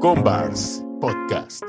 Combars Podcast.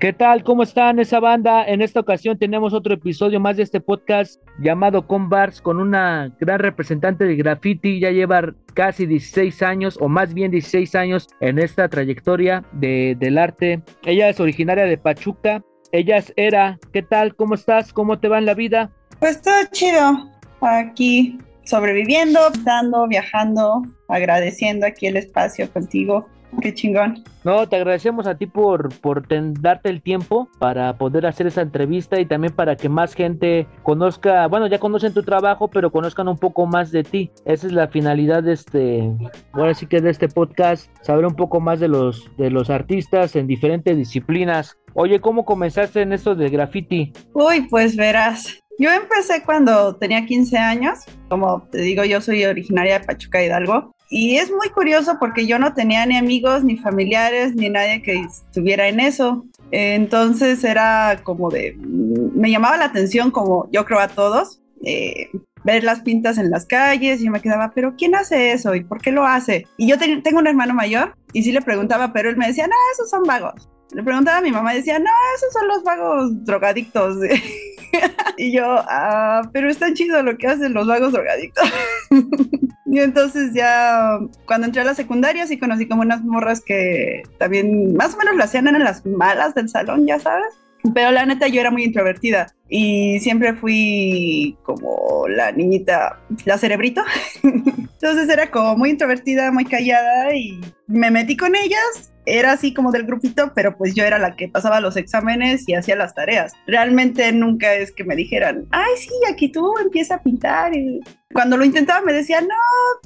¿Qué tal? ¿Cómo están esa banda? En esta ocasión tenemos otro episodio más de este podcast llamado Combars con una gran representante de graffiti. Ya lleva casi 16 años o más bien 16 años en esta trayectoria de, del arte. Ella es originaria de Pachuca. Ella es Era. ¿Qué tal? ¿Cómo estás? ¿Cómo te va en la vida? Pues todo chido. Aquí sobreviviendo, dando, viajando, agradeciendo aquí el espacio contigo. Qué chingón. No, te agradecemos a ti por, por darte el tiempo para poder hacer esa entrevista y también para que más gente conozca, bueno, ya conocen tu trabajo, pero conozcan un poco más de ti. Esa es la finalidad de este, ahora sí que de este podcast, saber un poco más de los, de los artistas en diferentes disciplinas. Oye, ¿cómo comenzaste en esto de graffiti? Uy, pues verás. Yo empecé cuando tenía 15 años. Como te digo, yo soy originaria de Pachuca Hidalgo. Y es muy curioso porque yo no tenía ni amigos, ni familiares, ni nadie que estuviera en eso. Entonces era como de, me llamaba la atención como yo creo a todos, eh, ver las pintas en las calles y yo me quedaba, pero ¿quién hace eso y por qué lo hace? Y yo tengo un hermano mayor y sí le preguntaba, pero él me decía, no, esos son vagos. Le preguntaba a mi mamá y decía, no, esos son los vagos drogadictos. y yo, ah, pero está chido lo que hacen los vagos drogadictos. y entonces ya cuando entré a la secundaria sí conocí como unas morras que también más o menos lo hacían en las malas del salón, ya sabes. Pero la neta yo era muy introvertida y siempre fui como la niñita, la cerebrito. Entonces era como muy introvertida, muy callada y me metí con ellas era así como del grupito, pero pues yo era la que pasaba los exámenes y hacía las tareas. Realmente nunca es que me dijeran, ay, sí, aquí tú empieza a pintar. Y cuando lo intentaba me decían, no,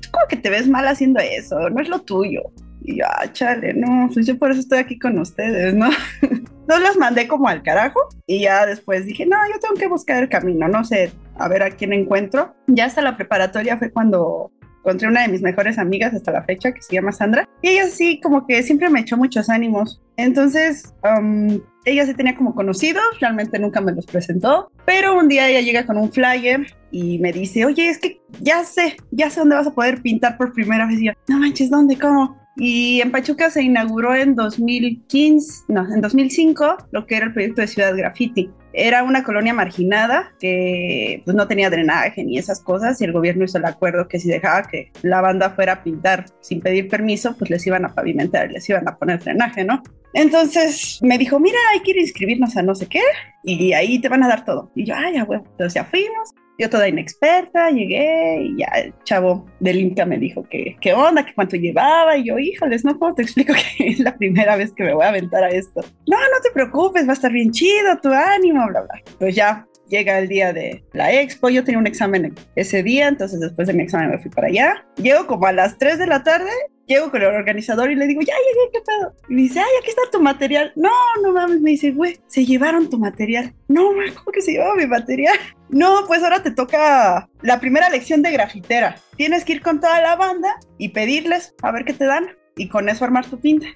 tú como que te ves mal haciendo eso, no es lo tuyo. Y yo, ah, chale, no, pues yo por eso estoy aquí con ustedes, ¿no? no los mandé como al carajo y ya después dije, no, yo tengo que buscar el camino, no sé, a ver a quién encuentro. Ya hasta la preparatoria fue cuando encontré una de mis mejores amigas hasta la fecha, que se llama Sandra, y ella sí, como que siempre me echó muchos ánimos. Entonces, um, ella se tenía como conocidos, realmente nunca me los presentó, pero un día ella llega con un flyer y me dice, oye, es que ya sé, ya sé dónde vas a poder pintar por primera vez. Y yo, no manches, ¿dónde? ¿Cómo? Y en Pachuca se inauguró en 2015, no, en 2005, lo que era el proyecto de Ciudad Graffiti. Era una colonia marginada que pues, no tenía drenaje ni esas cosas y el gobierno hizo el acuerdo que si dejaba que la banda fuera a pintar sin pedir permiso, pues les iban a pavimentar, les iban a poner drenaje, ¿no? Entonces me dijo, mira, hay que ir a inscribirnos a no sé qué y ahí te van a dar todo. Y yo, ay, ya, bueno, entonces ya fuimos yo toda inexperta, llegué y ya el chavo del Inca me dijo que qué onda, que cuánto llevaba. Y yo, híjoles, no puedo, te explico que es la primera vez que me voy a aventar a esto. No, no te preocupes, va a estar bien chido, tu ánimo, bla, bla. Pues ya llega el día de la expo, yo tenía un examen ese día, entonces después de mi examen me fui para allá. Llego como a las 3 de la tarde, llego con el organizador y le digo, ya llegué, ¿qué pedo? Y me dice, ay, aquí está tu material. No, no mames, me dice, güey, se llevaron tu material. No, ¿cómo que se llevaba mi material? No, pues ahora te toca la primera lección de grafitera. Tienes que ir con toda la banda y pedirles a ver qué te dan y con eso armar tu pinta.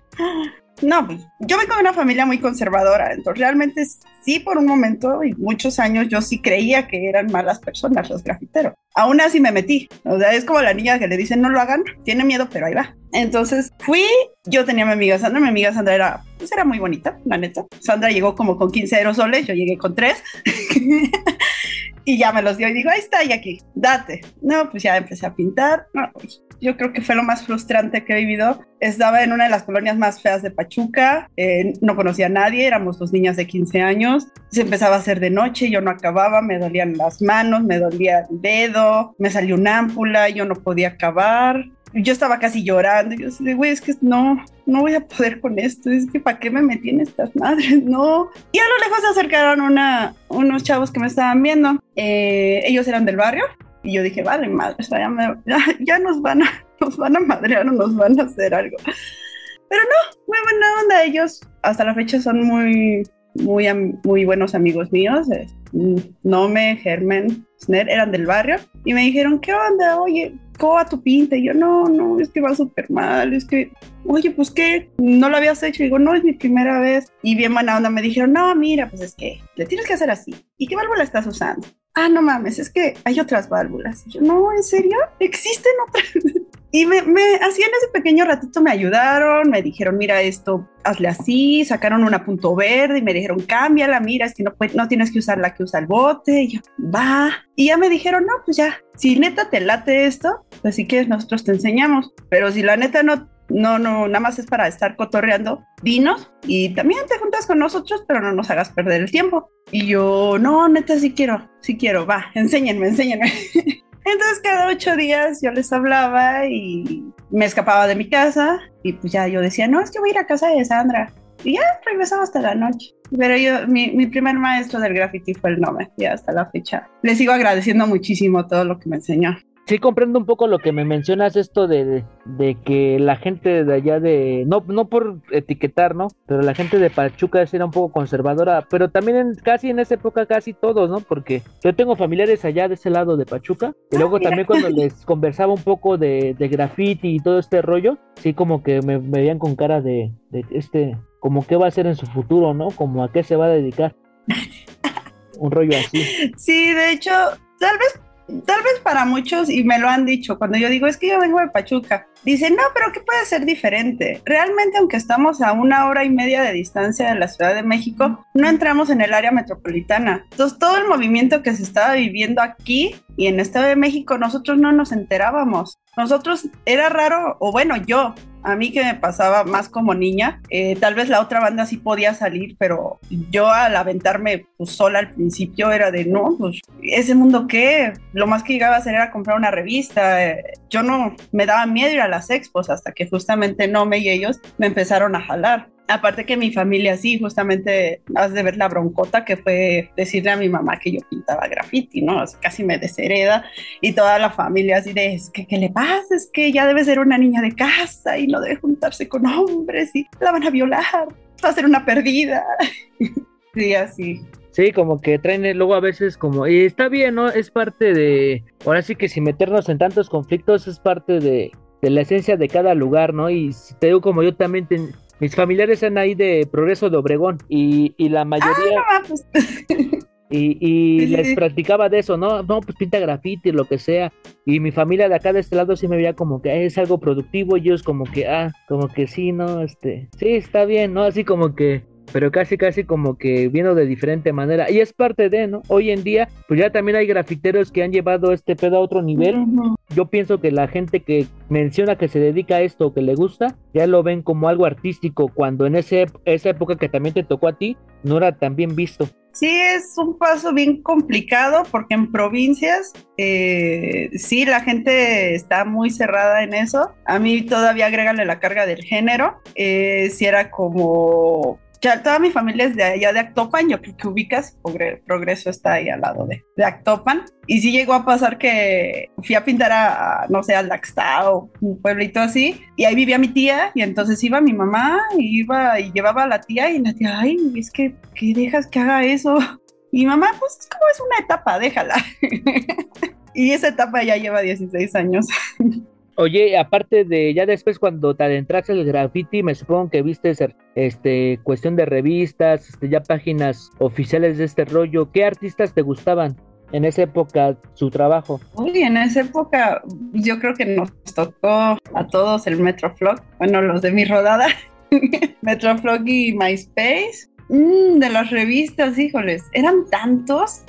No, pues yo vengo de una familia muy conservadora, entonces realmente sí por un momento y muchos años yo sí creía que eran malas personas los grafiteros. Aún así me metí, o sea, es como la niña que le dicen no lo hagan, tiene miedo, pero ahí va. Entonces fui, yo tenía a mi amiga Sandra, mi amiga Sandra era, pues era muy bonita, la neta. Sandra llegó como con 15 aerosoles, yo llegué con 3. y ya me los dio y dijo, ahí está, y aquí, date. No, pues ya empecé a pintar. No, pues, yo creo que fue lo más frustrante que he vivido. Estaba en una de las colonias más feas de Pachuca, eh, no conocía a nadie, éramos dos niñas de 15 años, se empezaba a hacer de noche, yo no acababa, me dolían las manos, me dolía el dedo, me salió una ámpula, yo no podía acabar. Yo estaba casi llorando, yo decía, güey, es que no, no voy a poder con esto, es que ¿para qué me metí en estas madres? No. Y a lo lejos se acercaron una, unos chavos que me estaban viendo, eh, ellos eran del barrio, y yo dije, vale, madre, ya, ya, nos, van a, nos van a madrear o nos van a hacer algo. Pero no, muy buena onda. Ellos hasta la fecha son muy, muy, muy buenos amigos míos. Nome, Germen, Sner, eran del barrio. Y me dijeron, ¿qué onda? Oye, ¿cómo va tu pinta? Y yo, no, no, es que va súper mal. Es que, oye, pues ¿qué? ¿No lo habías hecho? Y digo, no, es mi primera vez. Y bien buena onda me dijeron, no, mira, pues es que le tienes que hacer así. ¿Y qué válvula estás usando? Ah, no mames, es que hay otras válvulas. Yo, no, ¿en serio? ¿Existen otras? Y me, me, así en ese pequeño ratito me ayudaron, me dijeron, mira esto, hazle así, sacaron una punto verde y me dijeron, cámbiala, mira, es que no, no tienes que usar la que usa el bote. Yo, va. Y ya me dijeron, no, pues ya, si neta te late esto, pues si quieres nosotros te enseñamos. Pero si la neta no, no, no, nada más es para estar cotorreando, dinos y también te juntas con nosotros, pero no nos hagas perder el tiempo. Y yo, no, neta, sí quiero, sí quiero, va, enséñenme, enséñenme. Entonces cada ocho días yo les hablaba y me escapaba de mi casa y pues ya yo decía, no, es que voy a ir a casa de Sandra. Y ya regresaba hasta la noche. Pero yo, mi, mi primer maestro del graffiti fue el Nome, y hasta la fecha. Le sigo agradeciendo muchísimo todo lo que me enseñó sí comprendo un poco lo que me mencionas, esto de, de, que la gente de allá de, no, no por etiquetar, ¿no? Pero la gente de Pachuca era un poco conservadora, pero también en, casi en esa época casi todos, ¿no? Porque yo tengo familiares allá de ese lado de Pachuca, y ah, luego también cuando les conversaba un poco de, de graffiti y todo este rollo, sí como que me, me veían con cara de, de este, como qué va a hacer en su futuro, ¿no? Como a qué se va a dedicar. un rollo así. Sí, de hecho, tal vez Tal vez para muchos, y me lo han dicho, cuando yo digo, es que yo vengo de Pachuca, dicen, no, pero ¿qué puede ser diferente? Realmente, aunque estamos a una hora y media de distancia de la Ciudad de México, no entramos en el área metropolitana. Entonces, todo el movimiento que se estaba viviendo aquí y en Estado de México, nosotros no nos enterábamos. Nosotros, era raro, o bueno, yo, a mí que me pasaba más como niña, eh, tal vez la otra banda sí podía salir, pero yo al aventarme pues, sola al principio era de, no, pues, ese mundo qué, lo más que llegaba a hacer era comprar una revista, yo no, me daba miedo ir a las expos hasta que justamente no me y ellos me empezaron a jalar. Aparte que mi familia sí, justamente has de ver la broncota que fue decirle a mi mamá que yo pintaba graffiti, ¿no? casi me deshereda y toda la familia así de, es que, ¿qué le pasa? Es que ya debe ser una niña de casa y no debe juntarse con hombres y la van a violar, va a ser una perdida. sí, así. Sí, como que traen luego a veces como, y está bien, ¿no? Es parte de, ahora sí que si meternos en tantos conflictos es parte de, de la esencia de cada lugar, ¿no? Y te digo como yo también mis familiares eran ahí de Progreso de Obregón y, y la mayoría... Ah, pues. Y, y les practicaba de eso, ¿no? No, pues pinta grafiti, lo que sea. Y mi familia de acá de este lado sí me veía como que es algo productivo. Y ellos como que, ah, como que sí, ¿no? Este, sí, está bien, ¿no? Así como que pero casi casi como que viendo de diferente manera y es parte de, ¿no? Hoy en día pues ya también hay grafiteros que han llevado este pedo a otro nivel. Yo pienso que la gente que menciona que se dedica a esto o que le gusta, ya lo ven como algo artístico cuando en ese, esa época que también te tocó a ti no era tan bien visto. Sí, es un paso bien complicado porque en provincias eh, sí la gente está muy cerrada en eso. A mí todavía agrégale la carga del género. Eh, si era como ya toda mi familia es de allá de Actopan, yo creo que ubicas, Progreso está ahí al lado de, de Actopan. Y sí llegó a pasar que fui a pintar a, no sé, al Laxtao, un pueblito así, y ahí vivía mi tía, y entonces iba mi mamá, y iba y llevaba a la tía, y la tía, ay, es que, ¿qué dejas que haga eso? Y mamá, pues es como es una etapa, déjala. y esa etapa ya lleva 16 años. Oye, aparte de ya después cuando te adentraste el graffiti, me supongo que viste este cuestión de revistas, este, ya páginas oficiales de este rollo. ¿Qué artistas te gustaban en esa época su trabajo? Uy, en esa época yo creo que nos tocó a todos el Metroflog, bueno, los de mi rodada, Metroflog y MySpace. Mm, de las revistas, híjoles, eran tantos.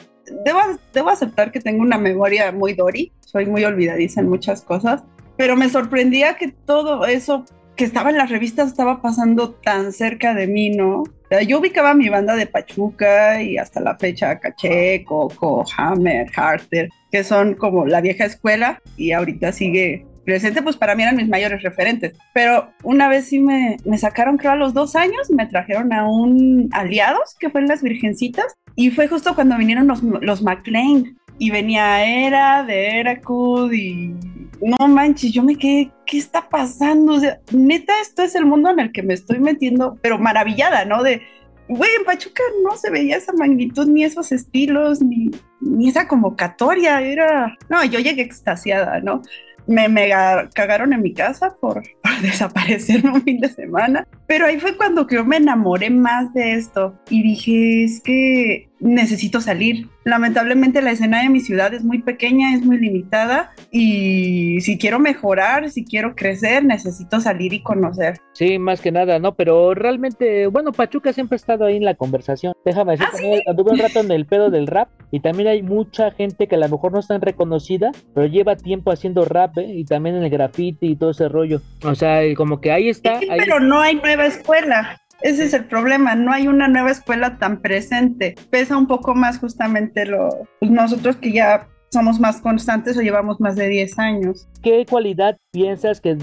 Debo, debo aceptar que tengo una memoria muy Dory, soy muy olvidadiza en muchas cosas pero me sorprendía que todo eso que estaba en las revistas estaba pasando tan cerca de mí, ¿no? yo ubicaba mi banda de Pachuca y hasta la fecha Caché, Coco, Hammer, Harter, que son como la vieja escuela y ahorita sigue presente, pues para mí eran mis mayores referentes. Pero una vez sí me, me sacaron, creo a los dos años, me trajeron a un Aliados, que fue en Las Virgencitas, y fue justo cuando vinieron los, los McLean. Y venía Era de Eracud y no manches, yo me quedé, ¿qué está pasando? O sea, neta, esto es el mundo en el que me estoy metiendo, pero maravillada, ¿no? De, güey, en Pachuca no se veía esa magnitud, ni esos estilos, ni, ni esa convocatoria, era, no, yo llegué extasiada, ¿no? Me mega cagaron en mi casa por, por desaparecer un fin de semana, pero ahí fue cuando yo me enamoré más de esto y dije, es que necesito salir. Lamentablemente la escena de mi ciudad es muy pequeña, es muy limitada y si quiero mejorar, si quiero crecer, necesito salir y conocer. Sí, más que nada, ¿no? Pero realmente, bueno, Pachuca siempre ha estado ahí en la conversación. Déjame decir, ¿Ah, anduve un rato en el pedo del rap y también hay mucha gente que a lo mejor no es tan reconocida, pero lleva tiempo haciendo rap ¿eh? y también en el graffiti y todo ese rollo. O sea, como que ahí está. Sí, pero no hay nueva escuela. Ese es el problema, no hay una nueva escuela tan presente. Pesa un poco más justamente lo, pues nosotros que ya somos más constantes o llevamos más de 10 años. ¿Qué cualidad piensas que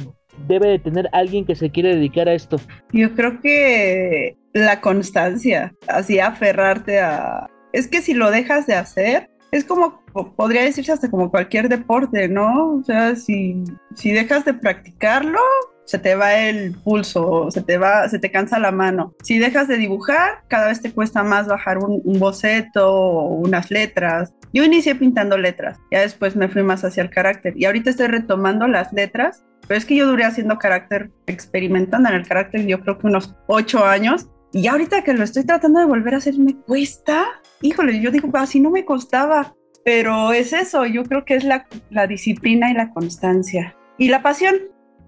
debe de tener alguien que se quiere dedicar a esto? Yo creo que la constancia, así aferrarte a... Es que si lo dejas de hacer, es como, podría decirse hasta como cualquier deporte, ¿no? O sea, si, si dejas de practicarlo, se te va el pulso, se te va, se te cansa la mano. Si dejas de dibujar, cada vez te cuesta más bajar un, boceto o unas letras. Yo inicié pintando letras, ya después me fui más hacia el carácter y ahorita estoy retomando las letras, pero es que yo duré haciendo carácter, experimentando en el carácter yo creo que unos ocho años y ahorita que lo estoy tratando de volver a hacer me cuesta. Híjole, yo digo, así no me costaba, pero es eso, yo creo que es la disciplina y la constancia y la pasión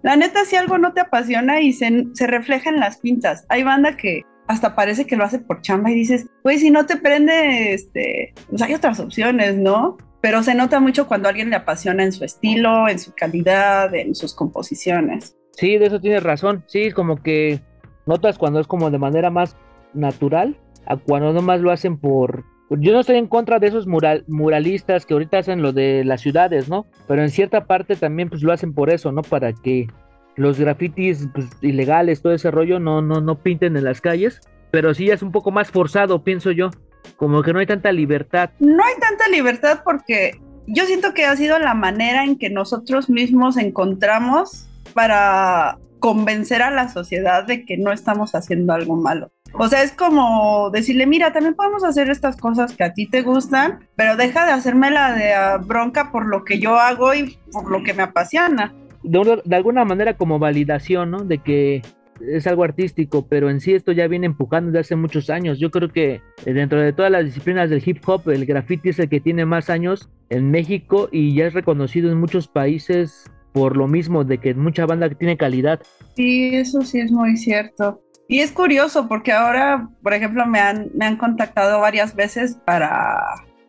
la neta, si algo no te apasiona y se, refleja en las pintas. Hay banda que hasta parece que lo hace por chamba y dices, pues si no te prende, este, pues hay otras opciones, ¿no? Pero se nota mucho cuando alguien le apasiona en su estilo, en su calidad, en sus composiciones. Sí, de eso tienes razón. Sí, como que notas cuando es como de manera más natural, a cuando nomás lo hacen por, yo no estoy en contra de esos mural, muralistas que ahorita hacen lo de las ciudades, ¿no? Pero en cierta parte también pues lo hacen por eso, ¿no? Para que los grafitis pues, ilegales, todo ese rollo, no, no, no pinten en las calles. Pero sí es un poco más forzado, pienso yo. Como que no hay tanta libertad. No hay tanta libertad porque yo siento que ha sido la manera en que nosotros mismos encontramos para convencer a la sociedad de que no estamos haciendo algo malo. O sea, es como decirle, mira, también podemos hacer estas cosas que a ti te gustan, pero deja de hacerme la de ah, bronca por lo que yo hago y por lo que me apasiona. De, de alguna manera como validación, ¿no? De que es algo artístico, pero en sí esto ya viene empujando desde hace muchos años. Yo creo que eh, dentro de todas las disciplinas del hip hop, el graffiti es el que tiene más años en México y ya es reconocido en muchos países por lo mismo de que mucha banda tiene calidad. Sí, eso sí es muy cierto. Y es curioso porque ahora, por ejemplo, me han, me han contactado varias veces para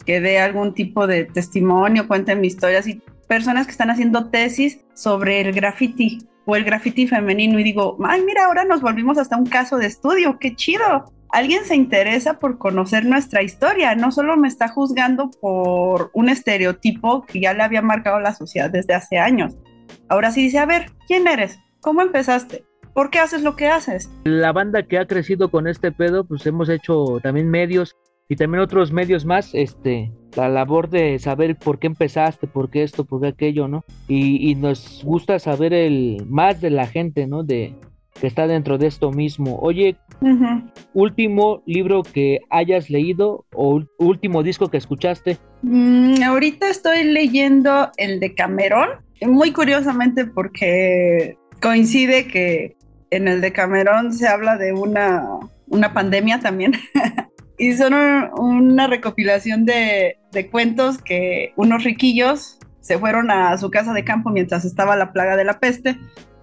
que dé algún tipo de testimonio, cuenten mis historias y personas que están haciendo tesis sobre el graffiti o el graffiti femenino y digo, ay, mira, ahora nos volvimos hasta un caso de estudio, qué chido. Alguien se interesa por conocer nuestra historia, no solo me está juzgando por un estereotipo que ya le había marcado la sociedad desde hace años. Ahora sí dice, a ver, ¿quién eres? ¿Cómo empezaste? ¿Por qué haces lo que haces? La banda que ha crecido con este pedo, pues hemos hecho también medios y también otros medios más, este, la labor de saber por qué empezaste, por qué esto, por qué aquello, ¿no? Y, nos gusta saber el más de la gente, ¿no? De que está dentro de esto mismo. Oye, último libro que hayas leído o último disco que escuchaste. Mm, ahorita estoy leyendo el de Cameron, muy curiosamente porque coincide que en el de Camerón se habla de una, una pandemia también. y son una recopilación de, de, cuentos que unos riquillos se fueron a su casa de campo mientras estaba la plaga de la peste.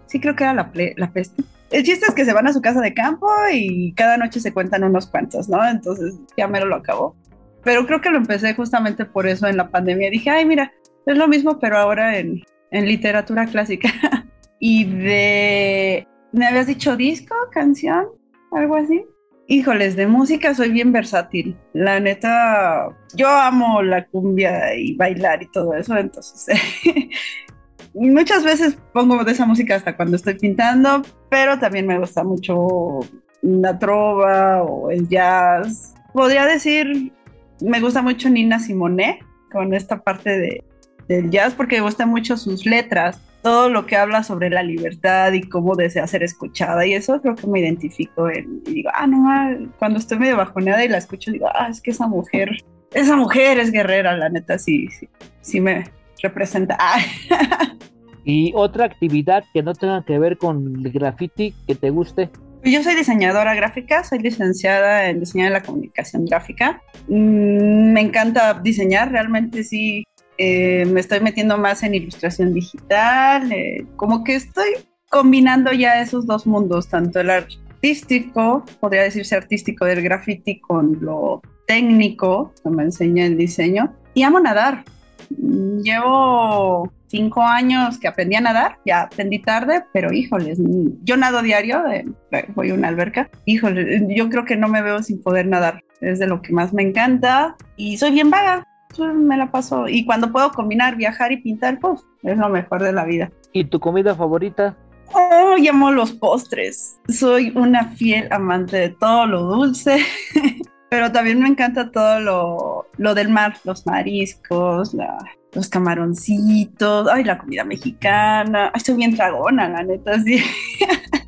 Sí, creo que era la, la peste. El chiste es que se van a su casa de campo y cada noche se cuentan unos cuentos, ¿no? Entonces ya mero lo acabó. Pero creo que lo empecé justamente por eso en la pandemia. Dije, ay, mira, es lo mismo, pero ahora en, en literatura clásica. y de ¿Me habías dicho disco, canción, algo así? Híjoles, de música soy bien versátil. La neta, yo amo la cumbia y bailar y todo eso, entonces muchas veces pongo de esa música hasta cuando estoy pintando, pero también me gusta mucho la trova o el jazz. Podría decir, me gusta mucho Nina Simone con esta parte de, del jazz porque me gustan mucho sus letras todo lo que habla sobre la libertad y cómo desea ser escuchada y eso creo que me identifico en, y digo, ah, no, cuando estoy medio bajoneada y la escucho digo, ah, es que esa mujer, esa mujer es guerrera, la neta, sí, sí, sí me representa. y otra actividad que no tenga que ver con el graffiti que te guste. Yo soy diseñadora gráfica, soy licenciada en diseño de la comunicación gráfica. Mm, me encanta diseñar, realmente sí. Eh, me estoy metiendo más en ilustración digital, eh, como que estoy combinando ya esos dos mundos, tanto el artístico, podría decirse artístico del graffiti, con lo técnico, que me enseña el diseño. Y amo nadar. Llevo cinco años que aprendí a nadar, ya aprendí tarde, pero híjoles, yo nado diario, eh, voy a una alberca, híjoles, yo creo que no me veo sin poder nadar, es de lo que más me encanta y soy bien vaga, me la paso y cuando puedo combinar viajar y pintar, pues es lo mejor de la vida. ¿Y tu comida favorita? Oh, llamo los postres. Soy una fiel amante de todo lo dulce, pero también me encanta todo lo, lo del mar, los mariscos, la, los camaroncitos, ay, la comida mexicana. Ay, estoy bien dragona, la neta, sí.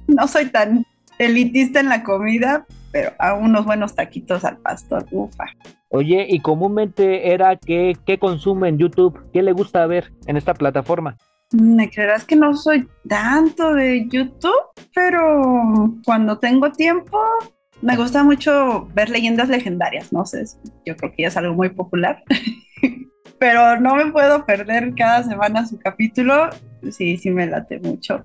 no soy tan elitista en la comida, pero a unos buenos taquitos al pastor, ufa. Oye, y comúnmente era que, ¿qué consume en YouTube? ¿Qué le gusta ver en esta plataforma? Me creerás que no soy tanto de YouTube, pero cuando tengo tiempo me gusta mucho ver leyendas legendarias, no sé, yo creo que ya es algo muy popular. pero no me puedo perder cada semana su capítulo. Sí, sí me late mucho.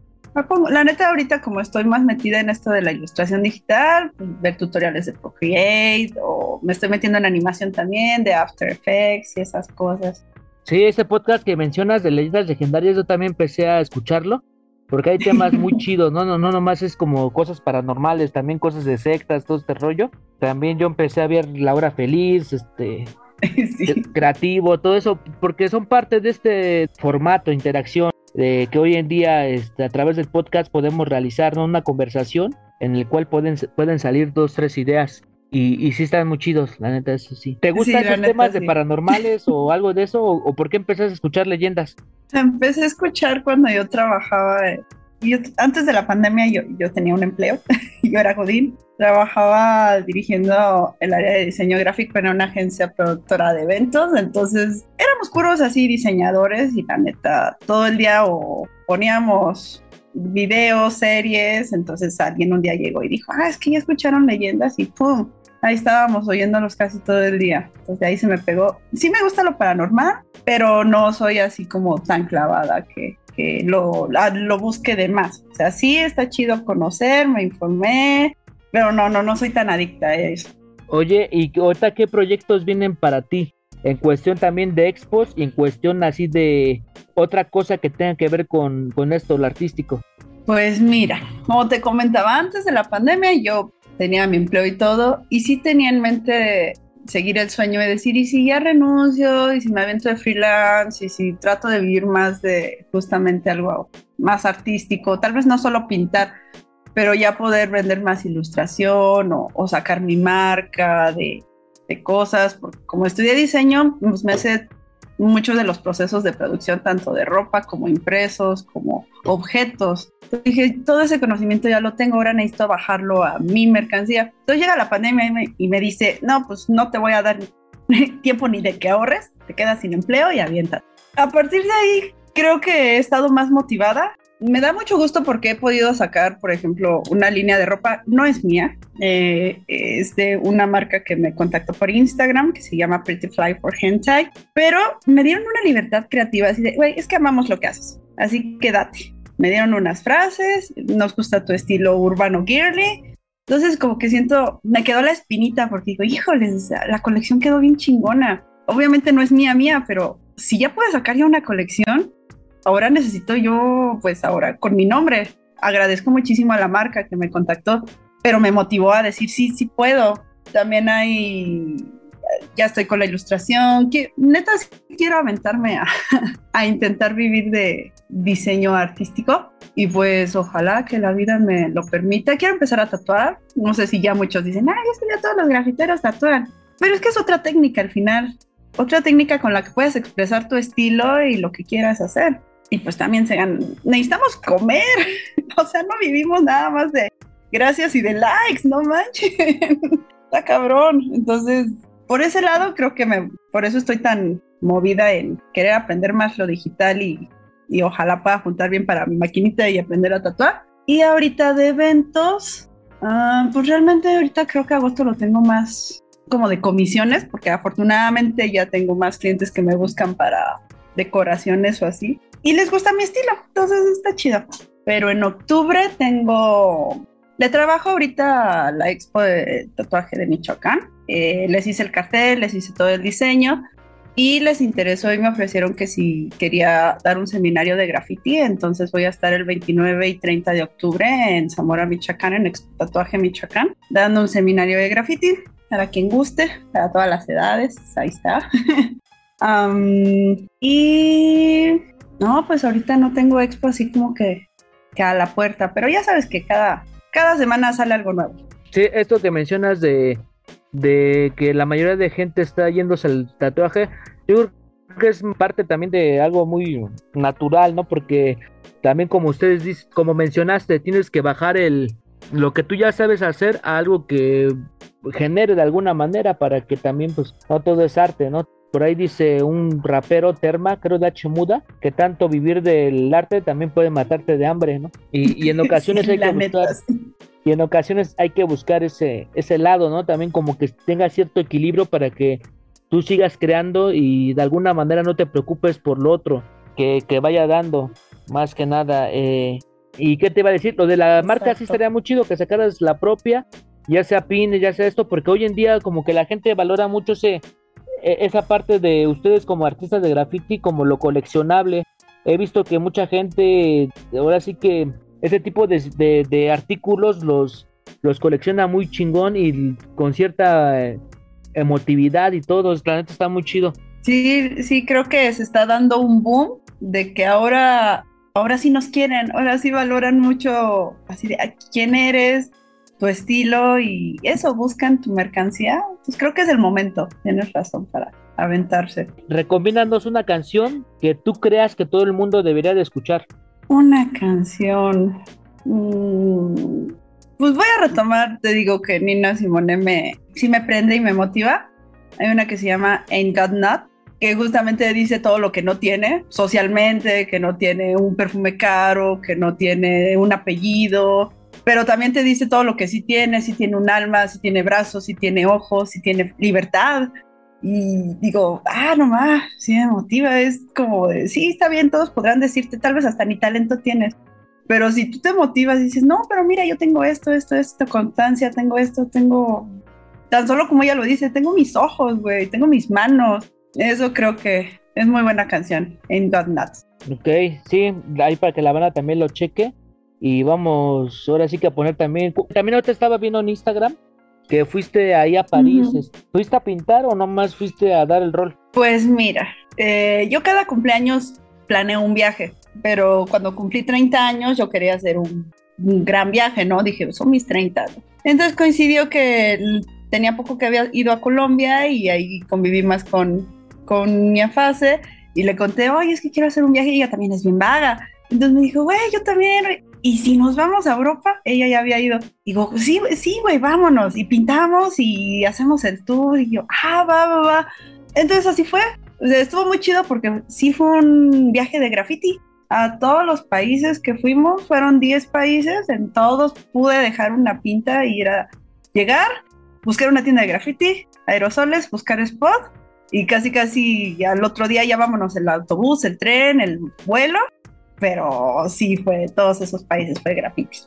La neta, ahorita como estoy más metida en esto de la ilustración digital, pues, ver tutoriales de Procreate o me estoy metiendo en animación también, de After Effects y esas cosas. Sí, ese podcast que mencionas de leyendas legendarias, yo también empecé a escucharlo, porque hay temas muy chidos, no, no, no, nomás es como cosas paranormales, también cosas de sectas, todo este rollo. También yo empecé a ver La Hora Feliz, este, creativo, todo eso, porque son parte de este formato, interacción, de que hoy en día este, a través del podcast podemos realizar una conversación en el cual pueden, pueden salir dos, tres ideas. Y, y sí están muy chidos, la neta, eso sí. ¿Te gustan esos temas de paranormales o algo de eso? O, por qué empezaste a escuchar leyendas? Empecé a escuchar cuando yo trabajaba antes de la pandemia yo, yo tenía un empleo, yo era Godín, trabajaba dirigiendo el área de diseño gráfico en una agencia productora de eventos, entonces éramos puros así diseñadores y la neta, todo el día o poníamos videos, series, entonces alguien un día llegó y dijo, ah, es que ya escucharon leyendas y ¡pum! Ahí estábamos oyéndolos casi todo el día. Entonces de ahí se me pegó. Sí me gusta lo paranormal, pero no soy así como tan clavada que, que lo, lo busque de más. O sea, sí está chido conocer, me informé, pero no, no, no soy tan adicta a eso. Oye, ¿y ahorita qué proyectos vienen para ti? En cuestión también de expos y en cuestión así de otra cosa que tenga que ver con, con esto, lo artístico. Pues mira, como te comentaba antes de la pandemia, yo tenía mi empleo y todo, y sí tenía en mente seguir el sueño de decir, y si ya renuncio, y si me avento de freelance, y si trato de vivir más de justamente algo más artístico, tal vez no solo pintar, pero ya poder vender más ilustración o, sacar mi marca de, de, cosas, porque como estudié diseño, pues me hace muchos de los procesos de producción, tanto de ropa como impresos, como objetos. Entonces dije, todo ese conocimiento ya lo tengo, ahora necesito bajarlo a mi mercancía. Entonces llega la pandemia y me, dice, no, pues no te voy a dar tiempo ni de que ahorres, te quedas sin empleo y avienta. A partir de ahí, creo que he estado más motivada me da mucho gusto porque he podido sacar, por ejemplo, una línea de ropa, no es mía, eh, es de una marca que me contactó por Instagram que se llama Pretty Fly for Hentai, pero me dieron una libertad creativa, así de, güey, es que amamos lo que haces, así que date. Me dieron unas frases, nos gusta tu estilo urbano girly, entonces como que siento, me quedó la espinita porque digo, híjoles, la colección quedó bien chingona. Obviamente no es mía mía, pero si ya puedes sacar ya una colección, ahora necesito yo, pues ahora con mi nombre. Agradezco muchísimo a la marca que me contactó, pero me motivó a decir, sí, sí puedo. También hay, ya estoy con la ilustración, que neta quiero aventarme a, intentar vivir de diseño artístico y pues ojalá que la vida me lo permita. Quiero empezar a tatuar, no sé si ya muchos dicen, ay, es que ya todos los grafiteros tatúan, pero es que es otra técnica al final, otra técnica con la que puedes expresar tu estilo y lo que quieras hacer y pues también se necesitamos comer, o sea, no vivimos nada más de gracias y de likes, no manches, está cabrón. Entonces, por ese lado creo que me, por eso estoy tan movida en querer aprender más lo digital y, ojalá pueda juntar bien para mi maquinita y aprender a tatuar. Y ahorita de eventos, Ah, pues realmente ahorita creo que agosto lo tengo más como de comisiones, porque afortunadamente ya tengo más clientes que me buscan para decoraciones o así. Y les gusta mi estilo, entonces está chido. Pero en octubre tengo... Le trabajo ahorita a la expo de tatuaje de Michoacán. Eh, les hice el cartel, les hice todo el diseño y les interesó y me ofrecieron que si quería dar un seminario de graffiti, entonces voy a estar el 29 y 30 de octubre en Zamora, Michoacán, en Expo Tatuaje Michoacán, dando un seminario de graffiti para quien guste, para todas las edades, ahí está. y no, pues ahorita no tengo expo así como que, que, a la puerta, pero ya sabes que cada, cada semana sale algo nuevo. Sí, esto que mencionas de, de que la mayoría de gente está yéndose al tatuaje, yo creo que es parte también de algo muy natural, ¿no? Porque también como ustedes dicen, como mencionaste, tienes que bajar el lo que tú ya sabes hacer a algo que genere de alguna manera para que también pues no todo es arte, ¿no? Por ahí dice un rapero Terma, creo de H Muda, que tanto vivir del arte también puede matarte de hambre, ¿no? Y, en ocasiones hay que buscar, y en ocasiones hay que buscar ese, ese lado, ¿no? También como que tenga cierto equilibrio para que tú sigas creando y de alguna manera no te preocupes por lo otro que, que vaya dando, más que nada. Eh, ¿Y qué te iba a decir? Lo de la marca sí estaría muy chido que sacaras la propia, ya sea pin, ya sea esto, porque hoy en día como que la gente valora mucho ese esa parte de ustedes como artistas de graffiti como lo coleccionable. He visto que mucha gente, ahora sí que ese tipo de, artículos los, los colecciona muy chingón y con cierta eh, emotividad y todo. La neta está muy chido. Sí, sí, creo que se está dando un boom de que ahora, ahora sí nos quieren, ahora sí valoran mucho así de quién eres, tu estilo y eso, buscan tu mercancía, pues creo que es el momento, tienes razón para aventarse. Recomiéndanos una canción que tú creas que todo el mundo debería de escuchar. Una canción. Mm, pues voy a retomar, te digo que Nina Simone me, sí me prende y me motiva. Hay una que se llama Ain't Got Not, que justamente dice todo lo que no tiene socialmente, que no tiene un perfume caro, que no tiene un apellido, pero también te dice todo lo que sí tiene, si tiene un alma, si tiene brazos, si tiene ojos, si tiene libertad. Y digo, ah, nomás, sí me motiva, es como de, sí, está bien, todos podrán decirte, tal vez hasta ni talento tienes, pero si tú te motivas y dices, no, pero mira, yo tengo esto, esto, esto, constancia, tengo esto, tengo, tan solo como ella lo dice, tengo mis ojos, güey, tengo mis manos, eso creo que es muy buena canción, en God Nuts. Ok, sí, ahí para que la banda también lo cheque. Y vamos, ahora sí que a poner también. También ahorita estaba viendo en Instagram que fuiste ahí a París. ¿Fuiste a pintar o nomás fuiste a dar el rol? Pues mira, eh, yo cada cumpleaños planeo un viaje, pero cuando cumplí 30 años yo quería hacer un, gran viaje, ¿no? Dije, son mis 30. Entonces coincidió que tenía poco que había ido a Colombia y ahí conviví más con, con mi afase y le conté, oye, es que quiero hacer un viaje y ella también es bien vaga. Entonces me dijo, güey, yo también. ¿Y si nos vamos a Europa? Ella ya había ido. Digo, sí, sí, güey, vámonos. Y pintamos y hacemos el tour. Y yo, ah, va, va, va. Entonces así fue. estuvo muy chido porque sí fue un viaje de graffiti. A todos los países que fuimos, fueron 10 países, en todos pude dejar una pinta y ir a llegar, buscar una tienda de graffiti, aerosoles, buscar spot y casi casi al otro día ya vámonos el autobús, el tren, el vuelo pero sí fue, todos esos países fue graffiti.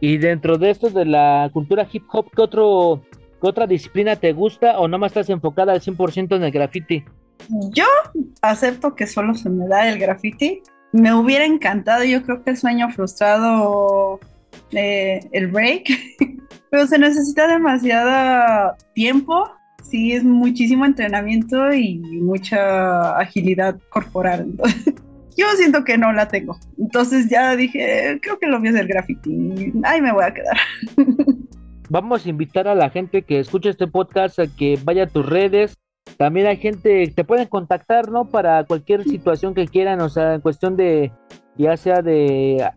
Y dentro de esto de la cultura hip hop, ¿qué, otro, otra disciplina te gusta o no más estás enfocada al 100% en el graffiti? Yo acepto que solo se me da el graffiti. Me hubiera encantado, yo creo que el sueño frustrado, eh, el break, pero se necesita demasiado tiempo. Sí, es muchísimo entrenamiento y mucha agilidad corporal. yo siento que no la tengo. Entonces ya dije, creo que lo mío es el graffiti. Ahí me voy a quedar. Vamos a invitar a la gente que escuche este podcast a que vaya a tus redes. También hay gente, te pueden contactar, ¿no? Para cualquier situación que quieran, o sea, en cuestión de, ya sea de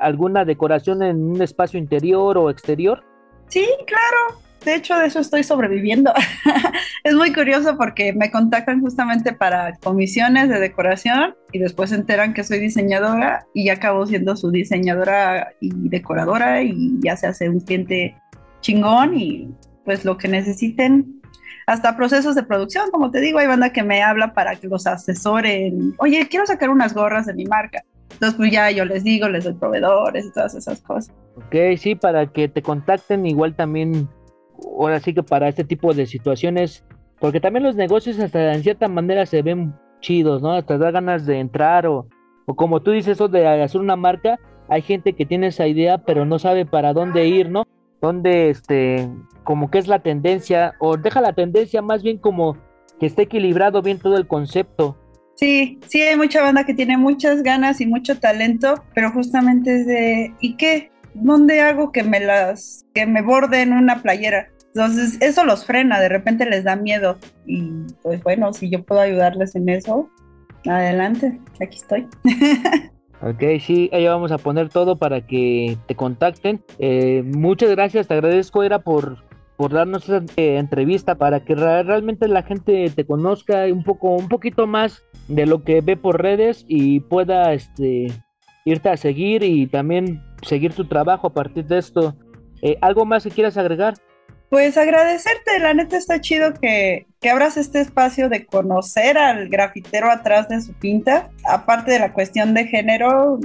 alguna decoración en un espacio interior o exterior. Sí, claro de hecho, de eso estoy sobreviviendo. es muy curioso porque me contactan justamente para comisiones de decoración y después se enteran que soy diseñadora y acabo siendo su diseñadora y decoradora y ya se hace un cliente chingón y pues lo que necesiten, hasta procesos de producción, como te digo, hay banda que me habla para que los asesoren, oye, quiero sacar unas gorras de mi marca. Entonces, pues ya yo les digo, les doy proveedores y todas esas cosas. Ok, sí, para que te contacten, igual también, ahora sí que para este tipo de situaciones, porque también los negocios hasta en cierta manera se ven chidos, ¿no? Hasta da ganas de entrar o, o como tú dices, eso de hacer una marca, hay gente que tiene esa idea, pero no sabe para dónde ir, ¿no? Dónde, este, como que es la tendencia, o deja la tendencia más bien como que esté equilibrado bien todo el concepto. Sí, sí, hay mucha banda que tiene muchas ganas y mucho talento, pero justamente es de, ¿y qué? ¿Dónde hago que me las, que me borden una playera? Entonces, eso los frena, de repente les da miedo. Y pues bueno, si yo puedo ayudarles en eso, adelante, aquí estoy. Ok, sí, ahí vamos a poner todo para que te contacten. Eh, muchas gracias, te agradezco, era por, por darnos esa eh, entrevista para que realmente la gente te conozca un poco, un poquito más de lo que ve por redes y pueda este, irte a seguir y también seguir tu trabajo a partir de esto. Eh, ¿Algo más que quieras agregar? Pues agradecerte, la neta está chido que, que, abras este espacio de conocer al grafitero atrás de su pinta. Aparte de la cuestión de género,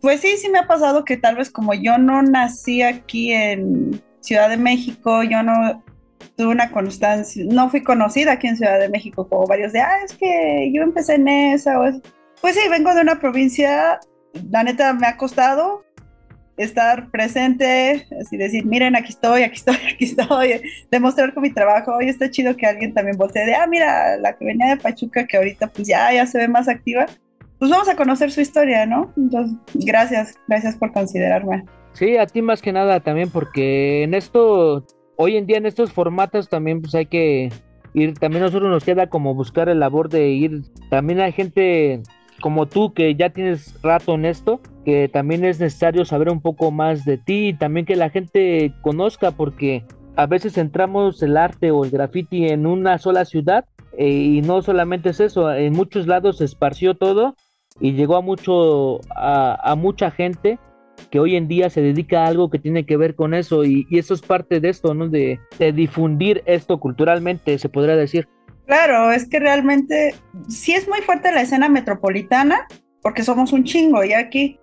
pues sí, sí me ha pasado que tal vez como yo no nací aquí en Ciudad de México, yo no tuve una constancia, no fui conocida aquí en Ciudad de México como varios de, ah, es que yo empecé en esa. O Pues sí, vengo de una provincia, la neta me ha costado, estar presente, así decir, miren, aquí estoy, aquí estoy, aquí estoy, demostrar con mi trabajo. Y está chido que alguien también voltee de, ah, mira, la que de Pachuca, que ahorita pues ya, ya se ve más activa. Pues vamos a conocer su historia, ¿no? Entonces, gracias, gracias por considerarme. Sí, a ti más que nada también, porque en esto, hoy en día en estos formatos también pues hay que ir, también nosotros nos queda como buscar el labor de ir, también hay gente como tú que ya tienes rato en esto, que también es necesario saber un poco más de ti y también que la gente conozca porque a veces entramos el arte o el graffiti en una sola ciudad eh, y no solamente es eso, en muchos lados se esparció todo y llegó a mucho a, mucha gente que hoy en día se dedica a algo que tiene que ver con eso y, eso es parte de esto, ¿no? De, de difundir esto culturalmente, se podría decir. Claro, es que realmente sí es muy fuerte la escena metropolitana, porque somos un chingo y aquí,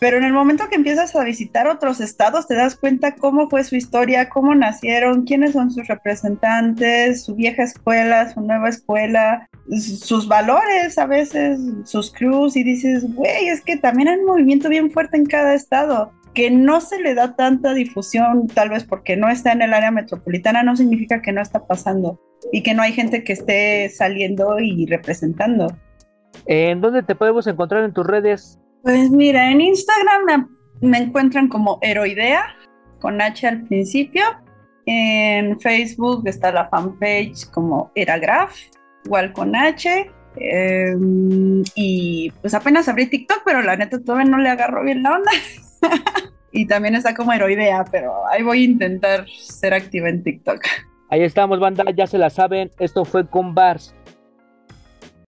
pero en el momento que empiezas a visitar otros estados te das cuenta cómo fue su historia, cómo nacieron, quiénes son sus representantes, su vieja escuela, su nueva escuela, sus valores a veces, sus crews y dices, güey, es que también hay un movimiento bien fuerte en cada estado que no se le da tanta difusión, tal vez porque no está en el área metropolitana, no significa que no está pasando y que no hay gente que esté saliendo y representando. ¿En dónde te podemos encontrar en tus redes? Pues mira, en Instagram me, encuentran como Heroidea, con H al principio. En Facebook está la fanpage como Eragraph, igual con H. Em, y pues apenas abrí TikTok, pero la neta todavía no le agarro bien la onda. y también está como Heroidea, pero ahí voy a intentar ser activa en TikTok. Ahí estamos, banda, ya se la saben. Esto fue con Bars.